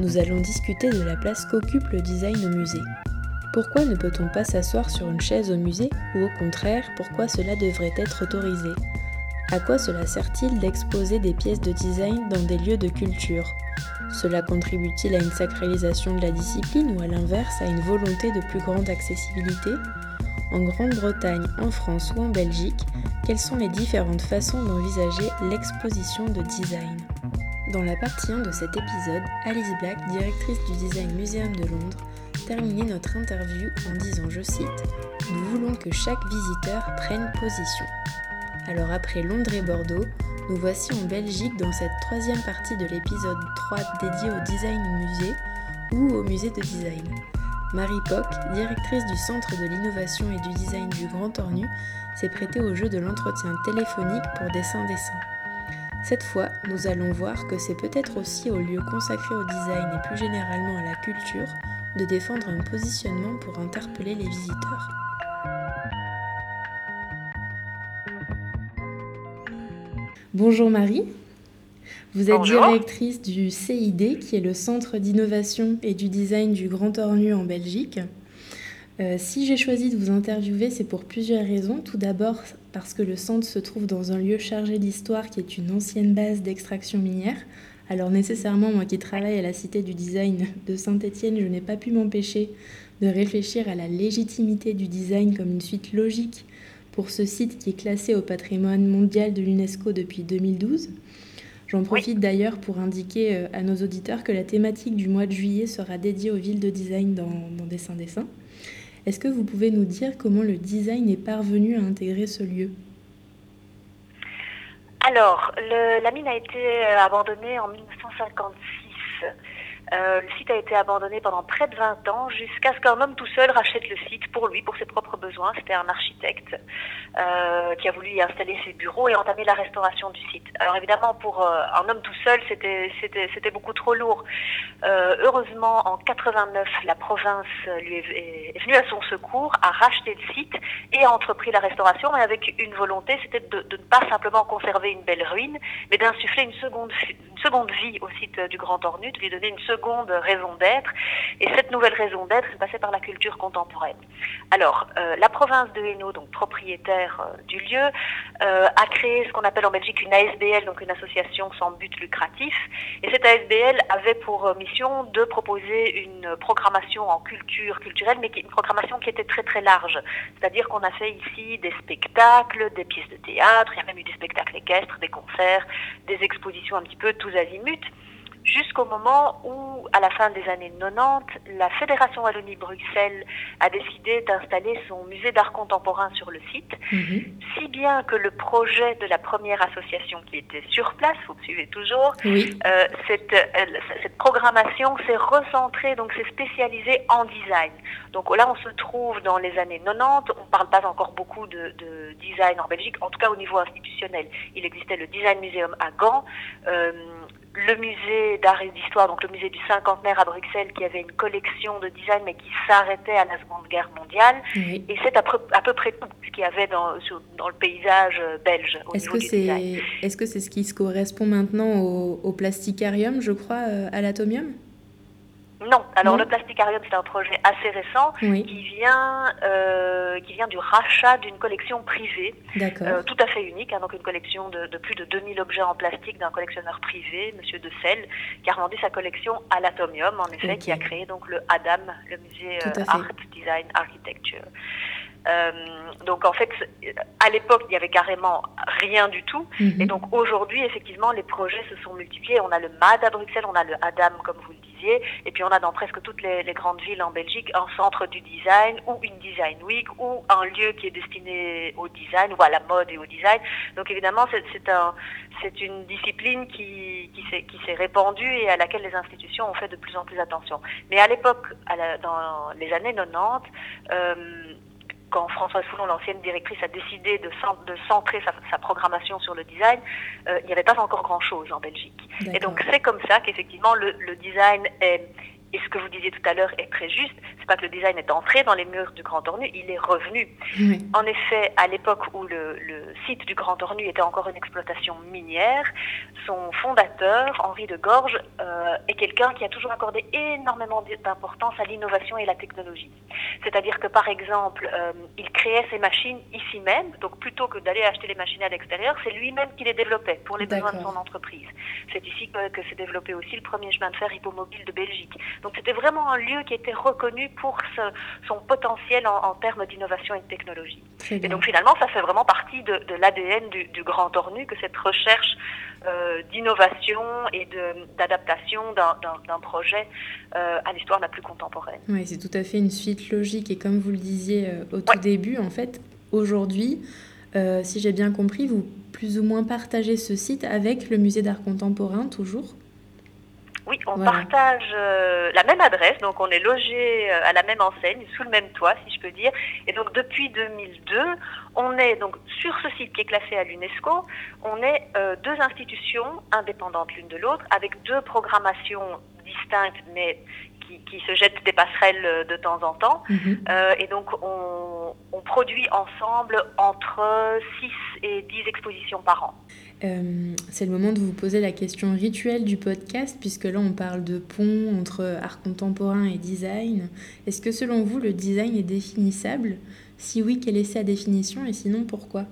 nous allons discuter de la place qu'occupe le design au musée. Pourquoi ne peut-on pas s'asseoir sur une chaise au musée ou au contraire, pourquoi cela devrait être autorisé? À quoi cela sert-il d'exposer des pièces de design dans des lieux de culture? Cela contribue-t-il à une sacralisation de la discipline ou à l'inverse à une volonté de plus grande accessibilité? En Grande-Bretagne, en France ou en Belgique, quelles sont les différentes façons d'envisager l'exposition de design? Dans la partie 1 de cet épisode, Alice Black, directrice du Design Museum de Londres, terminait notre interview en disant, je cite, Nous voulons que chaque visiteur prenne position. Alors après Londres et Bordeaux, nous voici en Belgique dans cette troisième partie de l'épisode 3 dédié au design musée ou au musée de design. Marie Poc, directrice du Centre de l'innovation et du design du Grand Ornu, s'est prêtée au jeu de l'entretien téléphonique pour dessin-dessin. Cette fois, nous allons voir que c'est peut-être aussi au lieu consacré au design et plus généralement à la culture de défendre un positionnement pour interpeller les visiteurs. Bonjour Marie, vous êtes directrice du CID qui est le Centre d'innovation et du design du Grand Ornu en Belgique. Euh, si j'ai choisi de vous interviewer, c'est pour plusieurs raisons. Tout d'abord parce que le centre se trouve dans un lieu chargé d'histoire qui est une ancienne base d'extraction minière. Alors nécessairement, moi qui travaille à la Cité du Design de Saint-Étienne, je n'ai pas pu m'empêcher de réfléchir à la légitimité du design comme une suite logique pour ce site qui est classé au patrimoine mondial de l'UNESCO depuis 2012. J'en profite d'ailleurs pour indiquer euh, à nos auditeurs que la thématique du mois de juillet sera dédiée aux villes de design dans, dans Dessin Dessin. Est-ce que vous pouvez nous dire comment le design est parvenu à intégrer ce lieu? Alors, la mine a été abandonnée en 1956. Euh, le site a été abandonné pendant près de 20 ans jusqu'à ce qu'un homme tout seul rachète le site pour lui, pour ses propres besoins. C'était un architecte euh, qui a voulu y installer ses bureaux et entamer la restauration du site. Alors évidemment, pour euh, un homme tout seul, c'était beaucoup trop lourd. heureusement, en 89, la province lui est, venue à son secours, a racheté le site et a entrepris la restauration, mais avec une volonté, c'était de, de, ne pas simplement conserver une belle ruine, mais d'insuffler une seconde, seconde vie au site du Grand Ornu, de lui donner une seconde raison d'être. Et cette nouvelle raison d'être est passée par la culture contemporaine. Alors, euh, la province de Hainaut, donc propriétaire euh, du lieu, euh, a créé ce qu'on appelle en Belgique une ASBL, donc une association sans but lucratif. Et cette ASBL avait pour mission de proposer une programmation en culture culturelle, mais une programmation qui était très très large. C'est-à-dire qu'on a fait ici des spectacles, des pièces de théâtre, il y a même eu des spectacles équestres, des concerts, des expositions un petit peu tous azimuts jusqu'au moment où, à la fin des années 90, la Fédération Wallonie-Bruxelles a décidé d'installer son musée d'art contemporain sur le site, mhm. si bien que le projet de la première association qui était sur place, vous me suivez toujours, euh, cette, euh, cette, programmation s'est recentrée, donc s'est spécialisée en design. Donc là, on se trouve dans les années 90, on ne parle pas encore beaucoup de, de, design en Belgique, en tout cas au niveau institutionnel. Il existait le Design Museum à Gand. Euh, le musée d'art et d'histoire, donc le musée du cinquantenaire à Bruxelles, qui avait une collection de design, mais qui s'arrêtait à la Seconde Guerre mondiale. Et c'est à, peu près tout ce qu'il y avait dans, dans le paysage euh, belge au est-ce que c'est, Est-ce que c'est ce qui se correspond maintenant au, au plasticarium, je crois, euh, à l'atomium? Non, alors le Plasticarium, c'est un projet assez récent qui, vient, euh, qui vient du rachat d'une collection privée, euh, tout à fait unique, hein, donc une collection de, de, plus de 2000 objets en plastique d'un collectionneur privé, Monsieur De Selle, qui a revendu sa collection à l'Atomium, en effet, qui a créé donc le ADAM, le musée euh, Art Design Architecture. Euh, donc en fait, à l'époque, il y avait carrément rien du tout. Mhm. Et donc aujourd'hui, effectivement, les projets se sont multipliés. On a le MAD à Bruxelles, on a le ADAM, comme vous le et puis on a dans presque toutes les, grandes villes en Belgique un centre du design ou une design week ou un lieu qui est destiné au design ou à la mode et au design. Donc évidemment, c'est un, une discipline qui, qui s'est répandue et à laquelle les institutions ont fait de plus en plus attention. Mais à l'époque, dans les années 90, euh, quand Françoise Foulon, l'ancienne directrice, a décidé de, cent- de centrer sa, sa programmation sur le design, euh, il n'y avait pas encore grand-chose en Belgique. Et donc c'est comme ça qu'effectivement le, le design est, et ce que vous disiez tout à l'heure est très juste, c'est pas que le design est entré dans les murs du Grand Ornu, il est revenu. En effet, à l'époque où le, le site du Grand Ornu était encore une exploitation minière, son fondateur, Henri de Gorge, euh, est quelqu'un qui a toujours accordé énormément d'importance à l'innovation et la technologie. C'est-à-dire que, par exemple, euh, il créait ses machines ici même, donc plutôt que d'aller acheter les machines à l'extérieur, c'est lui-même qui les développait pour les besoins de son entreprise. C'est ici que, que s'est développé aussi le premier chemin de fer hippomobile de Belgique. Donc c'était vraiment un lieu qui était reconnu pour ce- son potentiel en, en termes d'innovation et de technologie. Et donc finalement, ça fait vraiment partie de, de l'ADN du, du Grand Ornu, que cette recherche euh, d'innovation et d'adaptation d'un- projet euh, à l'histoire la plus contemporaine. Oui, c'est tout à fait une suite logique. Et comme vous le disiez euh, au tout Ouais. début, en fait, aujourd'hui, si j'ai bien compris, vous plus ou moins partagez ce site avec le musée d'art contemporain, toujours? Oui, on Voilà. partage euh, la même adresse, donc on est logé euh, à la même enseigne, sous le même toit, si je peux dire. Et donc depuis 2002, on est donc sur ce site qui est classé à l'UNESCO, on est euh, deux institutions indépendantes l'une de l'autre, avec deux programmations distinctes, mais qui, qui se jettent des passerelles de temps en temps. Mhm. Et donc, on, on produit ensemble entre 6 et 10 expositions par an. Euh, c'est le moment de vous poser la question rituelle du podcast, puisque là on parle de pont entre art contemporain et design. Est-ce que selon vous le design est définissable? Si oui, quelle est sa définition? Et sinon pourquoi?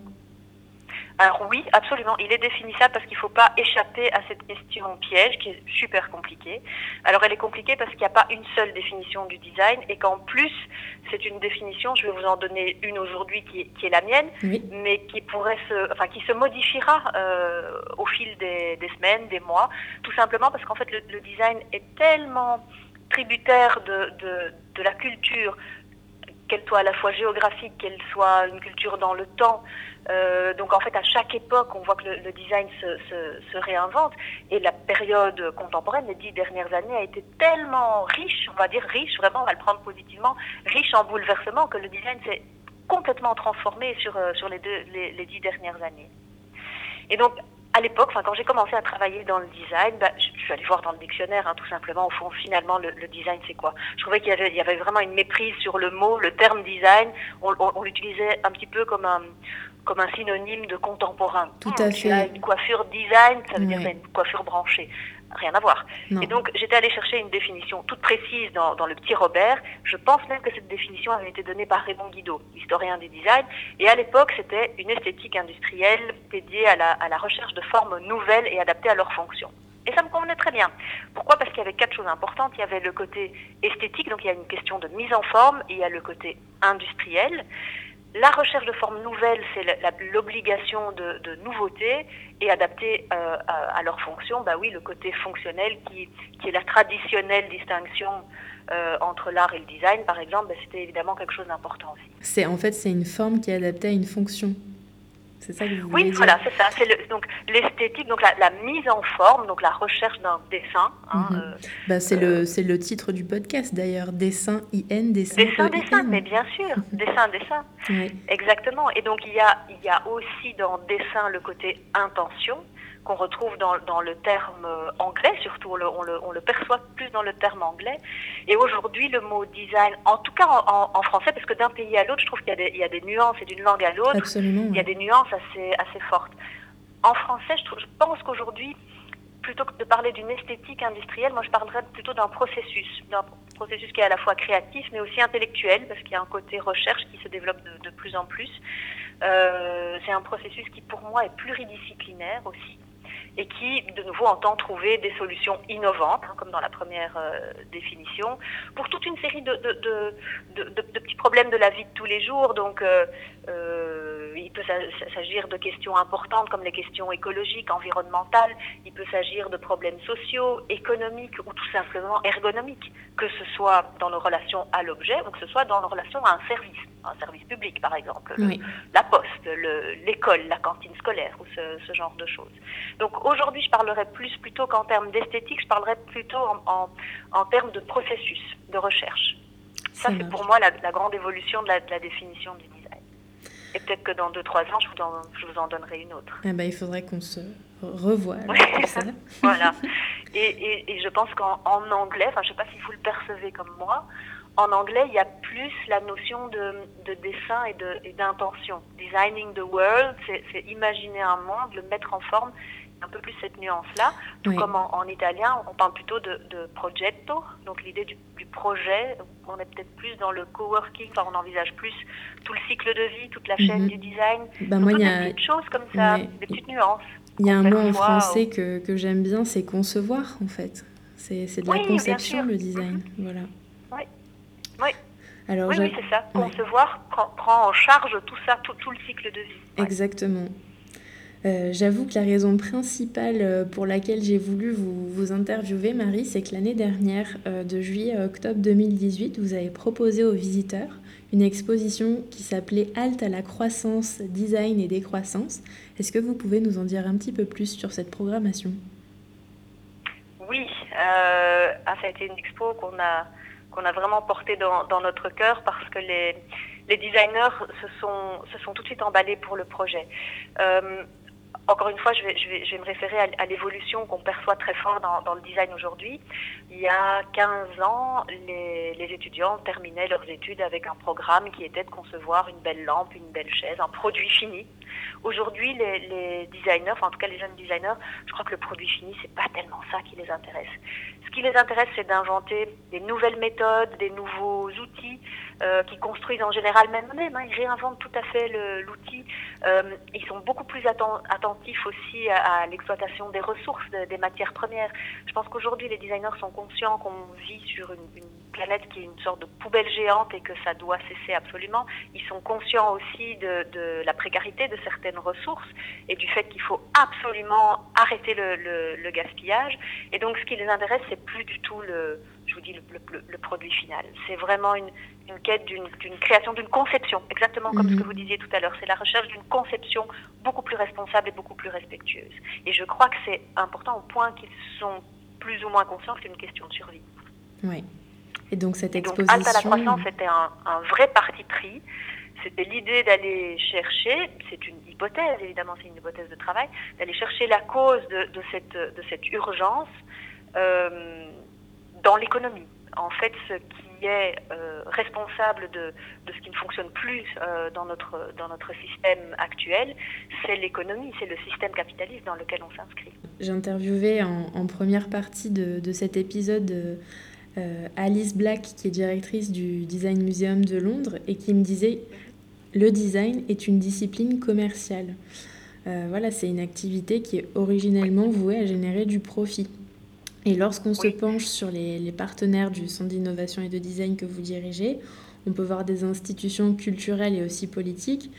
Alors oui, absolument, il est définissable parce qu'il ne faut pas échapper à cette question piège qui est super compliquée. Alors elle est compliquée parce qu'il n'y a pas une seule définition du design et qu'en plus c'est une définition, je vais vous en donner une aujourd'hui qui, est- qui est la mienne, Oui, mais qui pourrait se, enfin qui se modifiera euh, au fil des, des semaines, des mois, tout simplement parce qu'en fait le, le design est tellement tributaire de, de, de la culture, qu'elle soit à la fois géographique, qu'elle soit une culture dans le temps. Euh, donc en fait à chaque époque on voit que le, le design se, se, se réinvente et la période contemporaine, les dix dernières années, a été tellement riche, on va dire riche, vraiment on va le prendre positivement, riche en bouleversements que le design s'est complètement transformé sur, euh, sur les, deux, les, les dix dernières années. Et donc, à l'époque, enfin, quand j'ai commencé à travailler dans le design, bah, je, je suis allée voir dans le dictionnaire, hein, tout simplement, au fond, finalement, le, le design, c'est quoi? Je trouvais qu'il y avait, il y avait vraiment une méprise sur le mot, le terme design. On, on, on l'utilisait un petit peu comme un, comme un synonyme de contemporain. Tout Hum, à fait. une coiffure design, ça veut dire une coiffure branchée. Rien à voir. non. Et donc, j'étais allée chercher une définition toute précise dans, dans le petit Robert. Je pense même que cette définition avait été donnée par Raymond Guido, historien du design. Et à l'époque, c'était une esthétique industrielle dédiée à la, à la recherche de formes nouvelles et adaptées à leurs fonctions. Et ça me convenait très bien. Pourquoi? Parce qu'il y avait quatre choses importantes. Il y avait le côté esthétique, donc il y a une question de mise en forme, il y a le côté industriel. La recherche de formes nouvelles, c'est l'obligation de, de nouveauté et adapter euh, à, leur fonction, bah oui, le côté fonctionnel qui, qui est la traditionnelle distinction euh, entre l'art et le design, par exemple, bah, c'était évidemment quelque chose d'important aussi. En fait c'est une forme qui est adaptée à une fonction. C'est ça que vous Oui, dire voilà, c'est ça. C'est le- donc l'esthétique, donc la, la mise en forme, donc la recherche d'un dessin. hein, euh, Bah, c'est le c'est le titre du podcast d'ailleurs, dessin IN dessin dessin, dessin, mais bien sûr, dessin, dessin. Exactement. Et donc il y a, il y a aussi dans dessin le côté intention qu'on retrouve dans, dans le terme euh, anglais, surtout on le, on, le, on le perçoit plus dans le terme anglais. Et aujourd'hui le mot design, en tout cas en, français, parce que d'un pays à l'autre, je trouve qu'il y, a des- il y a des nuances et d'une langue à l'autre, il y a des nuances assez, assez fortes. En français, je, trouve- je pense qu'aujourd'hui, plutôt que de parler d'une esthétique industrielle, moi je parlerais plutôt d'un processus, d'un processus qui est à la fois créatif mais aussi intellectuel, parce qu'il y a un côté recherche qui se développe de, de plus en plus. Euh, c'est un processus qui pour moi est pluridisciplinaire aussi. Et qui, de nouveau, entend trouver des solutions innovantes, hein, comme dans la première euh, définition, pour toute une série de, de, petits problèmes de la vie de tous les jours. Donc, euh, euh, il peut s'agir de questions importantes comme les questions écologiques, environnementales, il peut s'agir de problèmes sociaux, économiques ou tout simplement ergonomiques, que ce soit dans nos relations à l'objet ou que ce soit dans nos relations à un service, un service public par exemple, la poste, l'école, la cantine scolaire ou ce, genre de choses. Donc aujourd'hui, je parlerai plus plutôt qu'en termes d'esthétique, je parlerai plutôt en, termes de processus de recherche. Ça, c'est pour moi la, grande évolution de la, de la définition du design. Et peut-être que dans 2-3 ans, je vous, en, je vous, en, donnerai une autre. Eh ben, il faudrait qu'on se revoie. voilà. Et, et, je pense qu'en anglais, enfin, je ne sais pas si vous le percevez comme moi, en anglais, il y a plus la notion de, de dessin et d'intention. Designing the world, c'est imaginer un monde, le mettre en forme, un peu plus cette nuance-là. Tout comme en, italien, on parle plutôt de, de progetto, donc l'idée du, projet. On est peut-être plus dans le coworking, enfin, on envisage plus tout le cycle de vie, toute la chaîne mhm. du design. Ben moi, il y a des petites choses comme ça, des petites nuances. Il y a un mot en français que, que j'aime bien, c'est concevoir en fait. C'est de la conception le design. Mhm. Voilà. Oui. Oui. Alors, oui, c'est ça. Concevoir prend, en charge tout ça, tout, tout le cycle de vie. Exactement. Euh, j'avoue que la raison principale euh, pour laquelle j'ai voulu vous, interviewer, Marie, c'est que l'année dernière, euh, de juillet à octobre 2018, vous avez proposé aux visiteurs une exposition qui s'appelait Halte à la croissance, design et décroissance. Est-ce que vous pouvez nous en dire un petit peu plus sur cette programmation? Oui, ah, ça a été une expo qu'on a, qu'on a vraiment portée dans, dans notre cœur parce que les, les designers se sont, se sont tout de suite emballés pour le projet encore une fois, je vais, me référer à, l'évolution qu'on perçoit très fort dans, le design aujourd'hui. Il y a 15 ans, les, étudiants terminaient leurs études avec un programme qui était de concevoir une belle lampe, une belle chaise, un produit fini. Aujourd'hui, les, designers, en tout cas les jeunes designers, je crois que le produit fini, c'est pas tellement ça qui les intéresse. Ce qui les intéresse, c'est d'inventer des nouvelles méthodes, des nouveaux outils euh, qui construisent en général même eux-mêmes. Hein, ils réinventent tout à fait l'outil. Euh, ils sont beaucoup plus attentifs aussi à, l'exploitation des ressources, des matières premières. Je pense qu'aujourd'hui, les designers sont conscients qu'on vit sur une, planète qui est une sorte de poubelle géante et que ça doit cesser absolument. Ils sont conscients aussi de, la précarité de certaines ressources et du fait qu'il faut absolument arrêter le, le gaspillage. Et donc, ce qui les intéresse, c'est plus du tout le, je vous dis, le, le produit final. C'est vraiment une, une quête d'une création, d'une conception, exactement comme ce que mhm. vous disiez tout à l'heure. C'est la recherche d'une conception beaucoup plus responsable et beaucoup plus respectueuse. Et je crois que c'est important au point qu'ils sont plus ou moins conscients que c'est une question de survie. Oui. Et donc cette exposition... Donc, à la croissance, c'était un, un, vrai parti pris. C'était l'idée d'aller chercher, c'est une hypothèse, évidemment, c'est une hypothèse de travail, d'aller chercher la cause de, de, cette, de cette urgence euh, dans l'économie. En fait, ce qui est euh, responsable de, de, ce qui ne fonctionne plus euh, dans, notre, dans notre système actuel, c'est l'économie, c'est le système capitaliste dans lequel on s'inscrit. J'ai interviewé en, première partie de, de cet épisode euh, Alice Black, qui est directrice du Design Museum de Londres, et qui me disait le design est une discipline commerciale. Voilà, c'est une activité qui est originellement vouée à générer du profit. Et lorsqu'on se penche sur les, les, partenaires du Centre d'innovation et de design que vous dirigez, on peut voir des institutions culturelles et aussi politiques,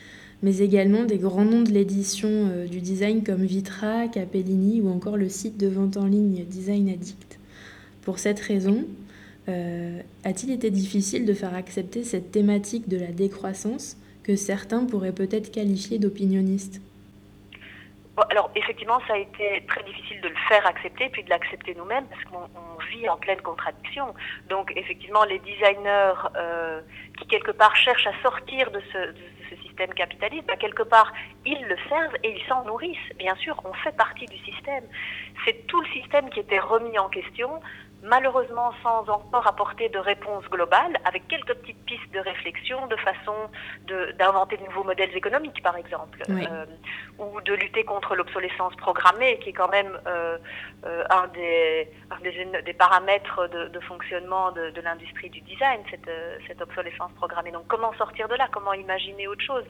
mais également des grands noms de l'édition euh, du design comme Vitra, Capellini ou encore le site de vente en ligne Design Addict. Pour cette raison, euh, a-t-il été difficile de faire accepter cette thématique de la décroissance que certains pourraient peut-être qualifier d'opinionniste? Alors effectivement, ça a été très difficile de le faire accepter, puis de l'accepter nous-mêmes, parce qu'on vit en pleine contradiction. Donc effectivement, les designers euh, qui quelque part cherchent à sortir de ce, système capitaliste, bah, quelque part, ils le servent et ils s'en nourrissent. Bien sûr, on fait partie du système. C'est tout le système qui était remis en question malheureusement sans encore apporter de réponse globale, avec quelques petites pistes de réflexion, de façon d'inventer de, nouveaux modèles économiques, par exemple, euh, ou de lutter contre l'obsolescence programmée, qui est quand même euh, euh, un, des, un des, des, paramètres de, de fonctionnement de, de l'industrie du design, cette, cette obsolescence programmée. Donc comment sortir de là? Comment imaginer autre chose?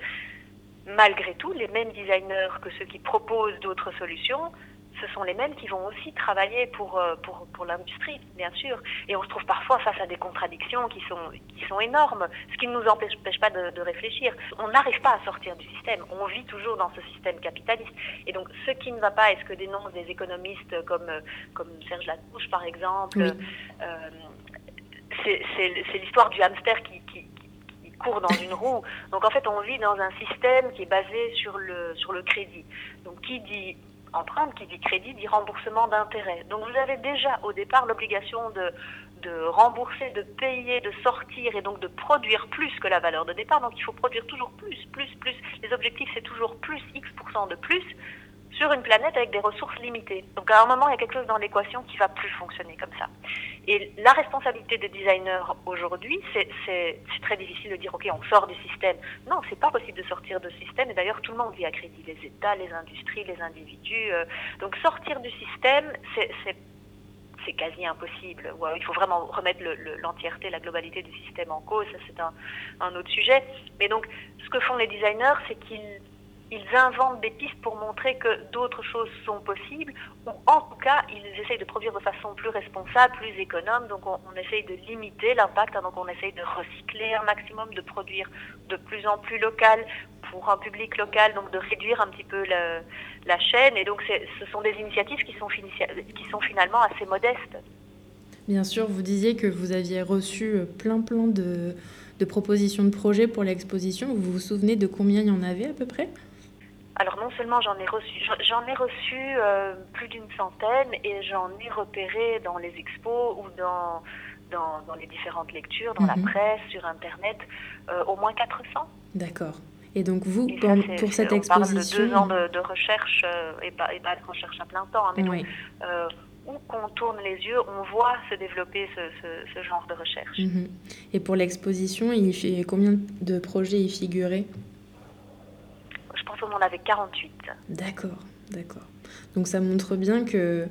Malgré tout, les mêmes designers que ceux qui proposent d'autres solutions ce sont les mêmes qui vont aussi travailler pour, euh, pour, pour l'industrie, bien sûr. Et on se trouve parfois face à des contradictions qui sont, qui sont énormes, ce qui ne nous empêche, pas de, de réfléchir. On n'arrive pas à sortir du système. On vit toujours dans ce système capitaliste. Et donc, ce qui ne va pas, est ce que dénoncent des économistes comme, comme Serge Latouche, par exemple, euh, c'est l'histoire du hamster qui, qui, qui, court dans une roue. Donc en fait, on vit dans un système qui est basé sur le, sur le crédit. Donc qui dit empreinte, qui dit crédit, dit remboursement d'intérêts. Donc vous avez déjà au départ l'obligation de, de rembourser, de payer, de sortir et donc de produire plus que la valeur de départ. Donc il faut produire toujours plus, plus, plus. Les objectifs, c'est toujours plus, X% de plus sur une planète avec des ressources limitées. Donc à un moment, il y a quelque chose dans l'équation qui va plus fonctionner comme ça. Et la responsabilité des designers aujourd'hui, c'est très difficile de dire, OK, on sort du système. Non, c'est pas possible de sortir de système. Et d'ailleurs, tout le monde vit à crédit, les États, les industries, les individus. Euh. donc sortir du système, c'est quasi impossible. il faut vraiment remettre l'entièreté, la globalité du système en cause. Ça, c'est un autre sujet. Mais donc, ce que font les designers, c'est qu'ils ils inventent des pistes pour montrer que d'autres choses sont possibles, ou en tout cas, ils essayent de produire de façon plus responsable, plus économe, donc on, essaye de limiter l'impact, hein, donc on essaye de recycler un maximum, de produire de plus en plus local pour un public local, donc de réduire un petit peu la chaîne, et donc ce sont des initiatives qui sont, finalement assez modestes. Bien sûr, vous disiez que vous aviez reçu plein plein de, de propositions de projets pour l'exposition. Vous vous souvenez de combien il y en avait à peu près? Alors non seulement j'en ai reçu, j'en ai reçu euh, plus d'une centaine et j'en ai repéré dans les expos ou dans, dans, les différentes lectures, dans la mhm. presse, sur Internet, euh, au moins 400. D'accord. Et donc vous, pour, cette exposition... On parle de deux ans de, recherche, euh, et, pas, et, pas, de recherche à plein temps, hein, mais où qu'on tourne les yeux, on voit se développer ce, genre de recherche. Mhm. Et pour l'exposition, combien de projets y figuraient? On en avait 48. D'accord, d'accord. Donc ça montre bien que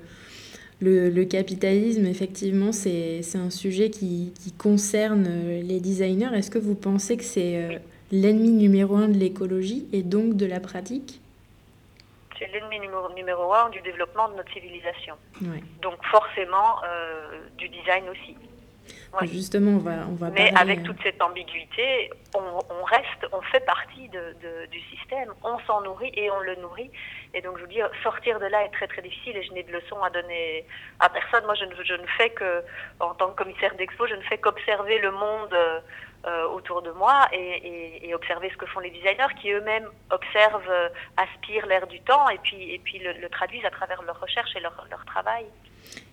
le, capitalisme, effectivement, c'est un sujet qui, concerne les designers. Est-ce que vous pensez que c'est euh, l'ennemi numéro un de l'écologie et donc de la pratique? C'est l'ennemi numéro, un du développement de notre civilisation. Donc forcément euh, du design aussi. Justement, on va, on va Mais avec euh, toute cette ambiguïté, on, reste, on fait partie de, du système, on s'en nourrit et on le nourrit. Et donc, je vous dis, sortir de là est très très difficile et je n'ai de leçons à donner à personne. Moi, je ne, je ne fais que, en tant que commissaire d'expo, je ne fais qu'observer le monde euh, autour de moi et, observer ce que font les designers qui eux-mêmes observent, euh, aspirent l'air du temps et puis, et puis le, traduisent à travers leurs recherches et leur, leur travail.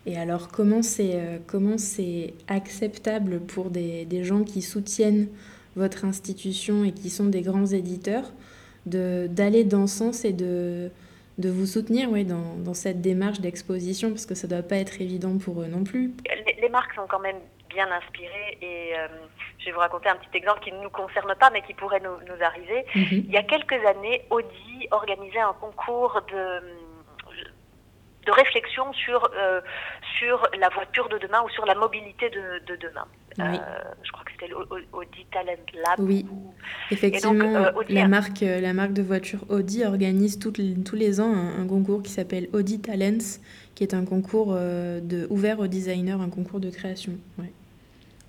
Et alors, comment c'est euh, comment c'est acceptable pour des, des, gens qui soutiennent votre institution et qui sont des grands éditeurs d'aller dans ce sens et de, de vous soutenir oui, dans, dans cette démarche d'exposition? Parce que ça ne doit pas être évident pour eux non plus. Les, marques sont quand même bien inspirées et euh, je vais vous raconter un petit exemple qui ne nous concerne pas mais qui pourrait nous, nous arriver. Mhm. Il y a quelques années, Audi organisait un concours de de réflexion sur, euh, sur la voiture de demain ou sur la mobilité de, de demain. Euh, je crois que c'était l'Audi Talent Lab. Oui, effectivement, euh, la, marque, la marque de voiture Audi organise tous les ans un, concours qui s'appelle Audi Talents, qui est un concours de, ouvert aux designers, un concours de création.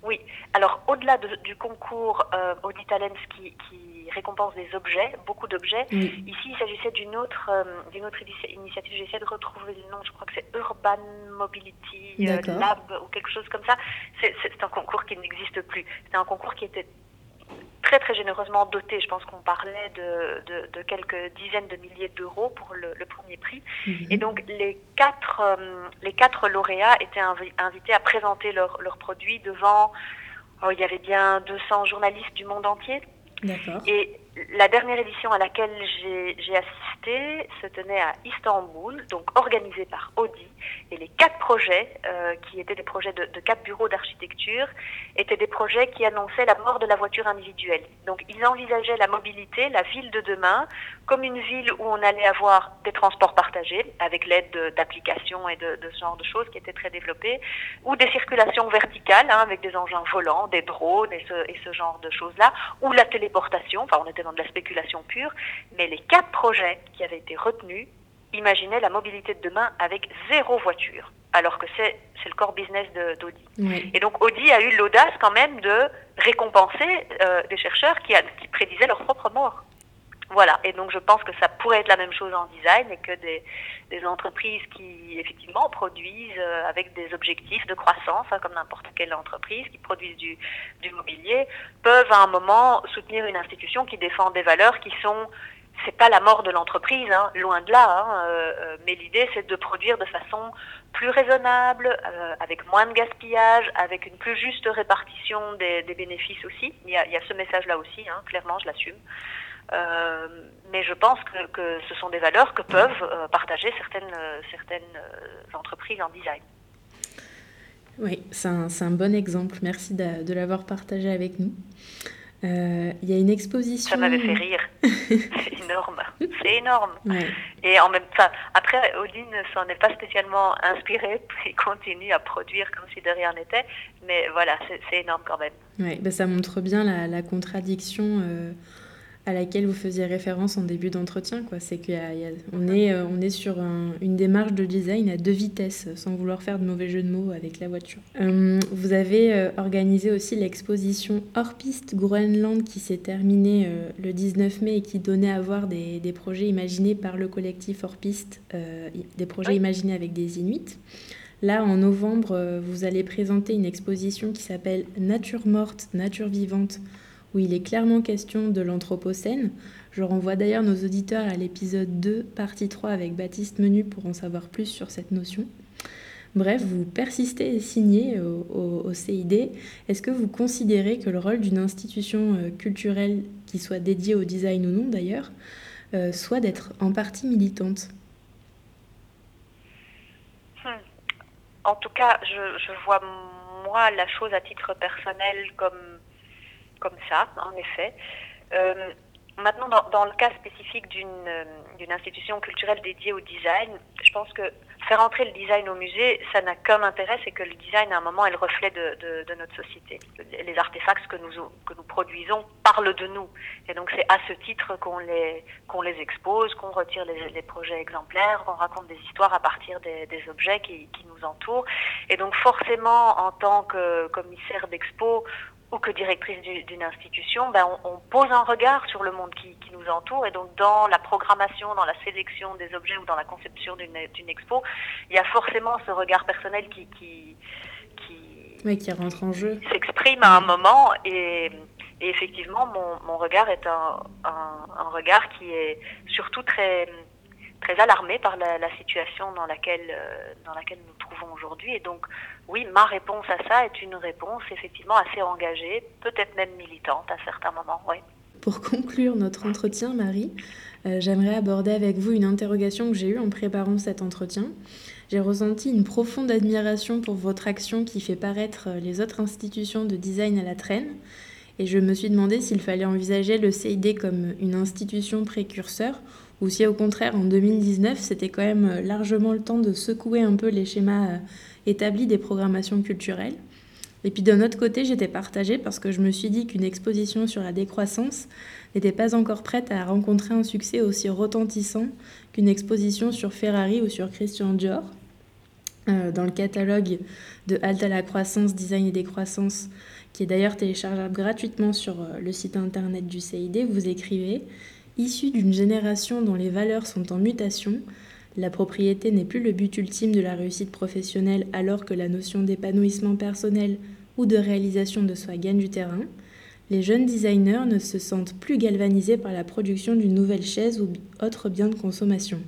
Oui, alors au-delà du concours Audi Talents qui, qui récompense des objets, beaucoup d'objets. Ici, il s'agissait d'une autre, euh, d'une autre initiative. J'essaie de retrouver le nom. Je crois que c'est Urban Mobility euh, Lab ou quelque chose comme ça. C'est, un concours qui n'existe plus. C'est un concours qui était très très généreusement doté. Je pense qu'on parlait de, de, quelques dizaines de milliers d'euros pour le, premier prix. Mhm. Et donc les quatre, euh, les quatre lauréats étaient invités à présenter leurs leur produits devant, oh, il y avait bien 200 journalistes du monde entier. Et la dernière édition à laquelle j'ai assisté se tenait à Istanbul, donc organisée par Audi. Et les quatre projets, euh, qui étaient des projets de, de quatre bureaux d'architecture, étaient des projets qui annonçaient la mort de la voiture individuelle. Donc ils envisageaient la mobilité, la ville de demain, comme une ville où on allait avoir des transports partagés, avec l'aide d'applications et de, de, ce genre de choses qui étaient très développées, ou des circulations verticales, hein, avec des engins volants, des drones et ce, et ce genre de choses-là, ou la téléportation, enfin on était dans de la spéculation pure, mais les quatre projets qui avaient été retenus imaginaient la mobilité de demain avec zéro voiture, alors que c'est le core business d'Audi. Et donc Audi a eu l'audace quand même de récompenser euh, des chercheurs qui, qui prédisaient leur propre mort. Voilà, et donc je pense que ça pourrait être la même chose en design et que des, entreprises qui effectivement produisent euh, avec des objectifs de croissance, hein, comme n'importe quelle entreprise qui produisent du, du mobilier, peuvent à un moment soutenir une institution qui défend des valeurs qui sont c'est pas la mort de l'entreprise, hein, loin de là, hein, euh, euh mais l'idée c'est de produire de façon plus raisonnable, avec moins de gaspillage, avec une plus juste répartition des, bénéfices aussi. Il y a, ce message-là aussi, clairement, je l'assume. Euh, mais je pense que, que, ce sont des valeurs que peuvent euh, partager certaines, euh, certaines entreprises en design. Oui, c'est un, un, bon exemple. Merci de, de l'avoir partagé avec nous. Il y a une exposition. Ça m'avait fait rire. c'est énorme. C'est énorme. Ouais. Et en même temps, après, Odin ne s'en est pas spécialement inspiré. Il continue à produire comme si de rien n'était. Mais voilà, c'est énorme quand même. Oui, ben ça montre bien la, la contradiction. Euh à laquelle vous faisiez référence en début d'entretien. C'est qu'on est, euh, on est sur un, une démarche de design à deux vitesses, sans vouloir faire de mauvais jeu de mots avec la voiture. Euh, vous avez euh, organisé aussi l'exposition Hors Piste Groenland qui s'est terminée euh, le 19 mai et qui donnait à voir des, des projets imaginés par le collectif Hors Piste, euh, des projets oui. imaginés avec des Inuits. Là, en novembre, vous allez présenter une exposition qui s'appelle Nature morte, nature vivante où il est clairement question de l'Anthropocène. Je renvoie d'ailleurs nos auditeurs à l'épisode 2, partie 3 avec Baptiste Menu pour en savoir plus sur cette notion. Bref, vous persistez et signez au, CID. Est-ce que vous considérez que le rôle d'une institution euh, culturelle, qui soit dédiée au design ou non d'ailleurs, euh, soit d'être en partie militante? Hmm. En tout cas, je vois moi la chose à titre personnel comme comme ça, en effet. Euh, maintenant, dans, dans, le cas spécifique d'une euh, institution culturelle dédiée au design, je pense que faire entrer le design au musée, ça n'a qu'un intérêt, c'est que le design, à un moment, est le reflet de, de, de, notre société. Les artefacts que nous, que nous produisons parlent de nous. Et donc, c'est à ce titre qu'on les, qu'on les expose, qu'on retire les, les, projets exemplaires, qu'on raconte des histoires à partir des, des objets qui, qui, nous entourent. Et donc, forcément, en tant que commissaire d'expo, ou que directrice d'une institution, ben on, on, pose un regard sur le monde qui, qui, nous entoure. Et donc dans la programmation, dans la sélection des objets ou dans la conception d'une expo, il y a forcément ce regard personnel qui qui qui, oui, qui rentre en jeu, s'exprime à un moment. Et, et effectivement mon, mon, regard est un, un, un, regard qui est surtout très très alarmé par la, la situation dans laquelle euh, dans laquelle nous nous aujourd'hui et donc oui, ma réponse à ça est une réponse effectivement assez engagée, peut-être même militante à certains moments. Oui. Pour conclure notre entretien, Marie, euh, j'aimerais aborder avec vous une interrogation que j'ai eue en préparant cet entretien. J'ai ressenti une profonde admiration pour votre action qui fait paraître les autres institutions de design à la traîne. Et je me suis demandé s'il fallait envisager le CID comme une institution précurseur ou si au contraire en 2019 c'était quand même largement le temps de secouer un peu les schémas euh, établi des programmations culturelles. Et puis d'un autre côté, j'étais partagée parce que je me suis dit qu'une exposition sur la décroissance n'était pas encore prête à rencontrer un succès aussi retentissant qu'une exposition sur Ferrari ou sur Christian Dior. Euh, dans le catalogue de Halte à la croissance, design et décroissance, qui est d'ailleurs téléchargeable gratuitement sur euh, le site internet du CID, vous écrivez Issu d'une génération dont les valeurs sont en mutation, la propriété n'est plus le but ultime de la réussite professionnelle alors que la notion d'épanouissement personnel ou de réalisation de soi gagne du terrain. Les jeunes designers ne se sentent plus galvanisés par la production d'une nouvelle chaise ou autre bien de consommation.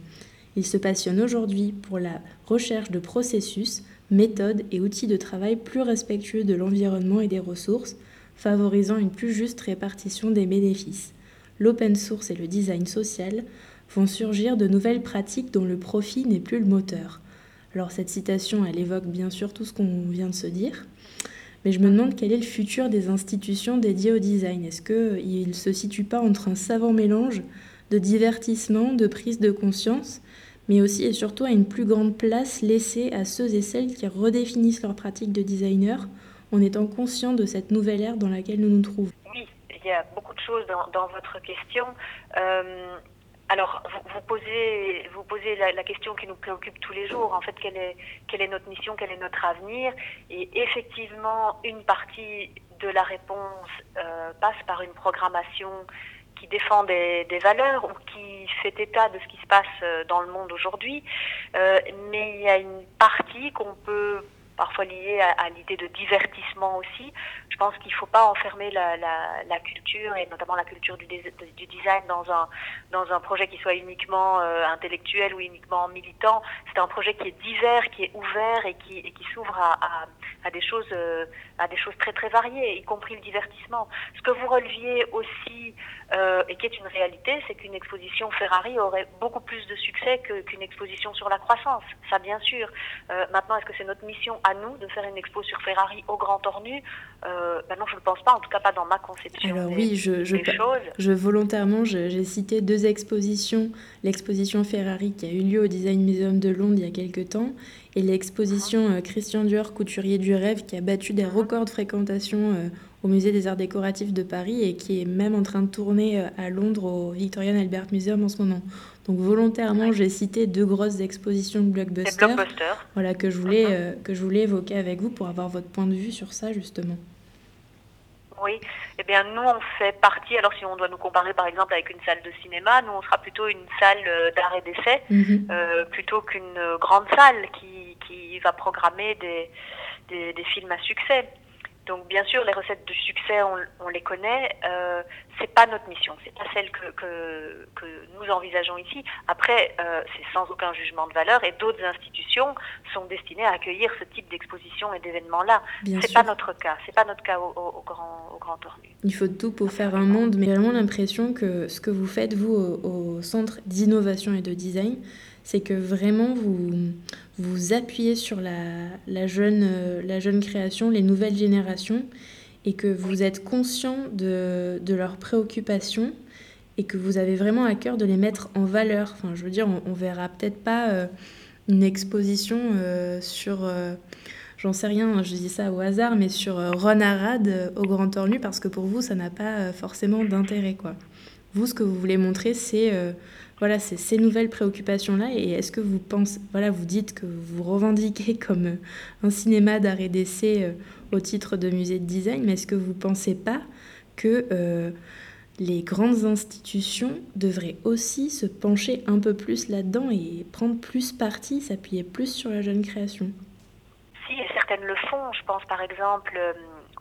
Ils se passionnent aujourd'hui pour la recherche de processus, méthodes et outils de travail plus respectueux de l'environnement et des ressources, favorisant une plus juste répartition des bénéfices. L'open source et le design social vont surgir de nouvelles pratiques dont le profit n'est plus le moteur. Alors cette citation, elle évoque bien sûr tout ce qu'on vient de se dire, mais je me demande quel est le futur des institutions dédiées au design. Est-ce qu'il ne se situe pas entre un savant mélange de divertissement, de prise de conscience, mais aussi et surtout à une plus grande place laissée à ceux et celles qui redéfinissent leur pratique de designer en étant conscients de cette nouvelle ère dans laquelle nous nous trouvons? Il y a beaucoup de choses dans, votre question. Euh, alors, vous, posez, vous posez la, question qui nous préoccupe tous les jours. En fait, quelle est, quelle est notre mission, quel est notre avenir? Et effectivement, une partie de la réponse euh, passe par une programmation qui défend des, valeurs ou qui fait état de ce qui se passe euh, dans le monde aujourd'hui. Mais il y a une partie qu'on peut parfois lié à, l'idée de divertissement aussi. Je pense qu'il ne faut pas enfermer la, culture, et notamment la culture du, design, dans un, dans un projet qui soit uniquement euh, intellectuel ou uniquement militant. C'est un projet qui est divers, qui est ouvert et qui, qui s'ouvre à, à, des choses, euh, à des choses très très variées, y compris le divertissement. Ce que vous releviez aussi, euh, et qui est une réalité, c'est qu'une exposition Ferrari aurait beaucoup plus de succès qu'une exposition sur la croissance. Ça, bien sûr. maintenant, est-ce que c'est notre mission à nous de faire une expo sur Ferrari au Grand Ornu euh, ben Non, je ne pense pas, en tout cas pas dans ma conception. Alors oui, je, je, je volontairement, j'ai cité deux expositions. L'exposition Ferrari qui a eu lieu au Design Museum de Londres il y a quelques temps et l'exposition euh, Christian Dior, couturier du rêve, qui a battu des records de fréquentation euh, au Musée des Arts Décoratifs de Paris et qui est même en train de tourner à Londres au Victorian Albert Museum en ce moment. Donc volontairement, j'ai cité deux grosses expositions de blockbuster, voilà que je voulais uh-huh. que je voulais évoquer avec vous pour avoir votre point de vue sur ça justement. Oui, eh bien nous on fait partie, alors si on doit nous comparer par exemple avec une salle de cinéma, nous on sera plutôt une salle d'art et d'essai, euh, plutôt qu'une grande salle qui, qui va programmer des, des, des films à succès. Donc bien sûr, les recettes de succès, on, les connaît. Euh, c'est pas notre mission, c'est pas celle que, que, nous envisageons ici. Après, euh, c'est sans aucun jugement de valeur et d'autres institutions sont destinées à accueillir ce type d'exposition et d'événements-là. C'est pas notre cas, c'est pas notre cas au, grand au grand Il faut tout pour faire un monde, mais j'ai vraiment l'impression que ce que vous faites vous au centre d'innovation et de design, c'est que vraiment vous vous appuyez sur la, jeune, euh, la jeune création, les nouvelles générations, et que vous êtes conscient de, leurs préoccupations et que vous avez vraiment à cœur de les mettre en valeur. Enfin, je veux dire, on, verra peut-être pas euh, une exposition euh, sur, j'en sais rien, je dis ça au hasard, mais sur Ron Arad au Grand Ornu, parce que pour vous, ça n'a pas forcément d'intérêt, quoi. Vous, ce que vous voulez montrer, c'est voilà, c'est ces nouvelles préoccupations-là. Et est-ce que vous pensez, voilà, vous dites que vous revendiquez comme euh, un cinéma d'art et d'essai euh, au titre de musée de design, mais est-ce que vous ne pensez pas que euh, les grandes institutions devraient aussi se pencher un peu plus là-dedans et prendre plus parti, s'appuyer plus sur la jeune création? Si, certaines le font. Je pense par exemple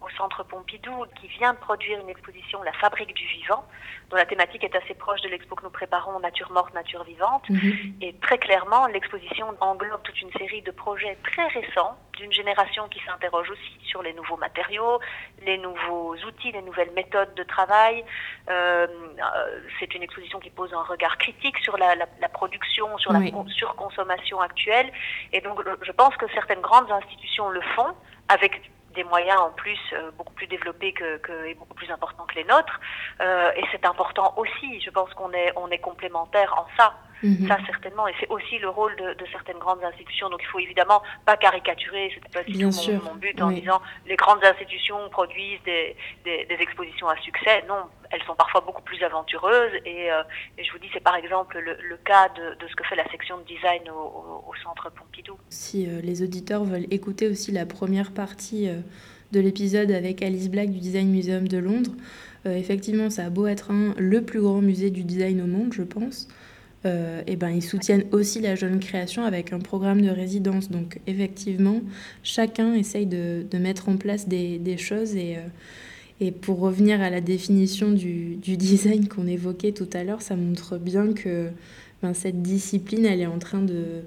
au Centre Pompidou qui vient de produire une exposition La Fabrique du Vivant, dont la thématique est assez proche de l'expo que nous préparons Nature morte, nature vivante. Mhm. Et très clairement, l'exposition englobe toute une série de projets très récents d'une génération qui s'interroge aussi sur les nouveaux matériaux, les nouveaux outils, les nouvelles méthodes de travail. Euh, euh, c'est une exposition qui pose un regard critique sur la, production, sur la surconsommation actuelle. Et donc, je pense que certaines grandes institutions le font avec des moyens en plus euh, beaucoup plus développés que, et beaucoup plus importants que les nôtres. Euh, et c'est important aussi. Je pense qu'on est, on est complémentaires en ça. Mhm. Ça, certainement. Et c'est aussi le rôle de, certaines grandes institutions. Donc, il faut évidemment pas caricaturer. C'est pas tout mon, but en disant les grandes institutions produisent des, des, expositions à succès. Non, elles sont parfois beaucoup plus aventureuses. Et, euh, je vous dis, c'est par exemple le, cas de, de, ce que fait la section de design au, au, centre Pompidou. Si euh, les auditeurs veulent écouter aussi la première partie euh, de l'épisode avec Alice Black du Design Museum de Londres, effectivement, ça a beau être un, le plus grand musée du design au monde, je pense euh, et ben, ils soutiennent aussi la jeune création avec un programme de résidence. Donc effectivement, chacun essaye de, de mettre en place des, des choses. Et, euh, et, pour revenir à la définition du, du design qu'on évoquait tout à l'heure, ça montre bien que ben, cette discipline, elle est en train de...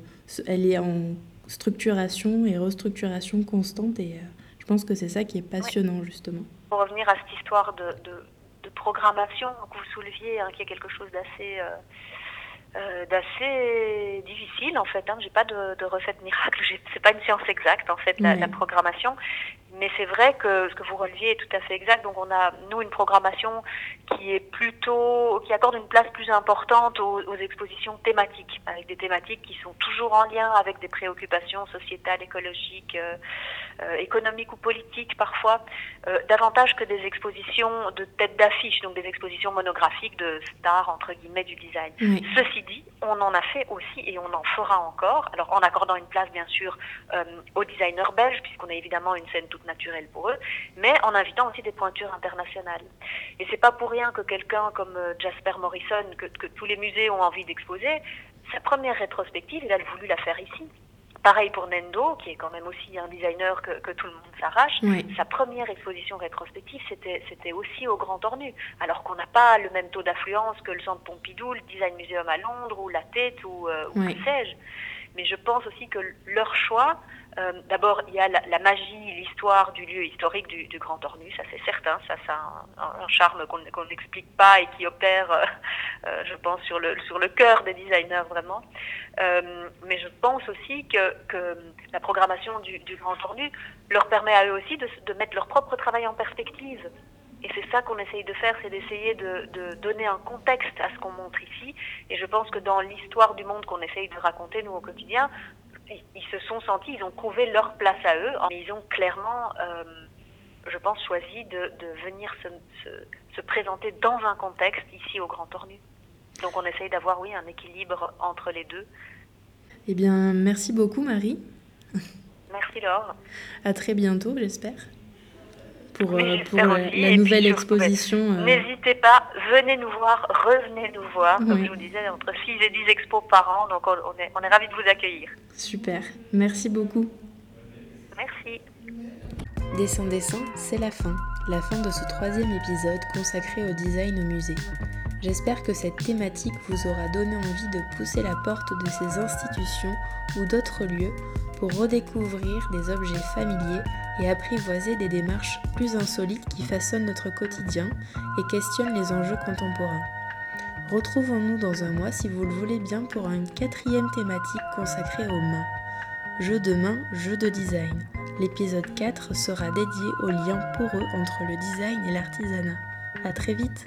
Elle est en structuration et restructuration constante. Et euh, je pense que c'est ça qui est passionnant, justement. Pour revenir à cette histoire de, de, de programmation que vous souleviez, hein, qui est quelque chose d'assez... Euh, d'assez difficile en fait. Hein. J'ai pas de, de recette miracle. C'est pas une science exacte en fait la, programmation. Mais c'est vrai que ce que vous releviez est tout à fait exact. Donc on a, nous, une programmation qui est plutôt, qui accorde une place plus importante aux, expositions thématiques, avec des thématiques qui sont toujours en lien avec des préoccupations sociétales, écologiques, euh, euh, économiques ou politiques parfois, euh, davantage que des expositions de tête d'affiche, donc des expositions monographiques de stars, entre guillemets, du design. Ceci dit, on en a fait aussi et on en fera encore, alors en accordant une place bien sûr aux designers belges, puisqu'on a évidemment une scène toute naturel pour eux, mais en invitant aussi des pointures internationales. Et c'est pas pour rien que quelqu'un comme euh, Jasper Morrison, que, tous les musées ont envie d'exposer, sa première rétrospective, il a voulu la faire ici. Pareil pour Nendo, qui est quand même aussi un designer que, tout le monde s'arrache. Sa première exposition rétrospective, c'était, aussi au Grand Ornu, alors qu'on n'a pas le même taux d'affluence que le Centre Pompidou, le Design Museum à Londres, ou la Tête, ou, euh, ou que sais-je. Mais je pense aussi que leur choix, euh, d'abord, il y a la, magie, l'histoire du lieu historique du, Grand Ornu, ça c'est certain, ça c'est un, charme qu'on n'explique pas et qui opère, euh, euh, je pense, sur le, cœur des designers vraiment. mais je pense aussi que, la programmation du, Grand Ornu leur permet à eux aussi de, de mettre leur propre travail en perspective. Et c'est ça qu'on essaye de faire, c'est d'essayer de, de, donner un contexte à ce qu'on montre ici. Et je pense que dans l'histoire du monde qu'on essaye de raconter, nous, au quotidien, ils se sont sentis, ils ont trouvé leur place à eux, mais ils ont clairement, euh, je pense, choisi de, venir se, présenter dans un contexte ici au Grand Ornu. Donc on essaye d'avoir, oui, un équilibre entre les deux. Eh bien, merci beaucoup Marie. Merci Laure. À très bientôt, j'espère pour, euh, euh, la nouvelle exposition. Euh. N'hésitez pas, venez nous voir, revenez nous voir. Comme je vous disais, entre 6 et 10 expos par an, donc on, est, on est ravis de vous accueillir. Super, merci beaucoup. Merci. Descend, descend, c'est la fin. La fin de ce troisième épisode consacré au design au musée. J'espère que cette thématique vous aura donné envie de pousser la porte de ces institutions ou d'autres lieux pour redécouvrir des objets familiers et apprivoiser des démarches plus insolites qui façonnent notre quotidien et questionnent les enjeux contemporains. Retrouvons-nous dans un mois si vous le voulez bien pour une quatrième thématique consacrée aux mains. Jeu de main, jeu de design. L'épisode 4 sera dédié au lien poreux entre le design et l'artisanat. A très vite